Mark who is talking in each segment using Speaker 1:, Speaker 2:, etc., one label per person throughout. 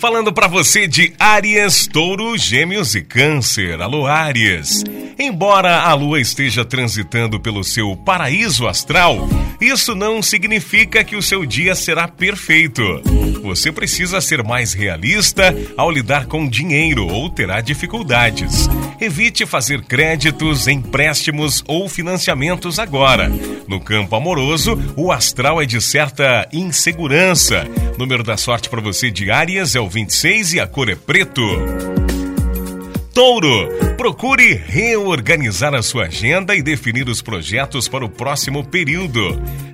Speaker 1: Falando para você de Áries, Touro, Gêmeos e Câncer. Alô, Áries. Embora a lua esteja transitando pelo seu paraíso astral, isso não significa que o seu dia será perfeito. Você precisa ser mais realista ao lidar com dinheiro ou terá dificuldades. Evite fazer créditos, empréstimos ou financiamentos agora. No campo amoroso, o astral é de certa insegurança. Número da sorte para você de Áries é o 26 e a cor é preto. Touro, procure reorganizar a sua agenda e definir os projetos para o próximo período.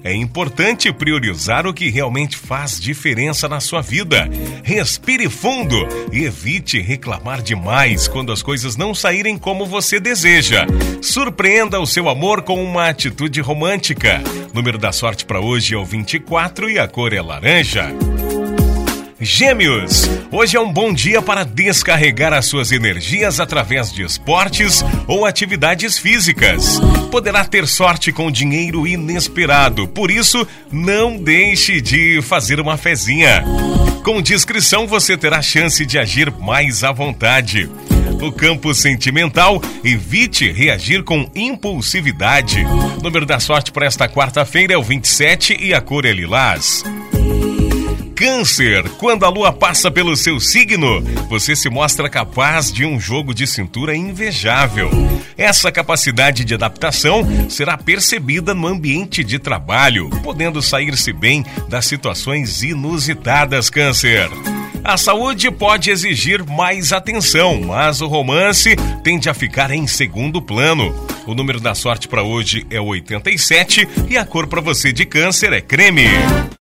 Speaker 1: É importante priorizar o que realmente faz diferença na sua vida. Respire fundo e evite reclamar demais quando as coisas não saírem como você deseja. Surpreenda o seu amor com uma atitude romântica. Número da sorte para hoje é o 24 e a cor é laranja. Gêmeos, hoje é um bom dia para descarregar as suas energias através de esportes ou atividades físicas. Poderá ter sorte com dinheiro inesperado, por isso não deixe de fazer uma fezinha. Com discrição você terá chance de agir mais à vontade. No campo sentimental, evite reagir com impulsividade. O número da sorte para esta quarta-feira é o 27 e a cor é lilás. Câncer, quando a lua passa pelo seu signo, você se mostra capaz de um jogo de cintura invejável. Essa capacidade de adaptação será percebida no ambiente de trabalho, podendo sair-se bem das situações inusitadas, Câncer. A saúde pode exigir mais atenção, mas o romance tende a ficar em segundo plano. O número da sorte para hoje é 87 e a cor para você de câncer é creme.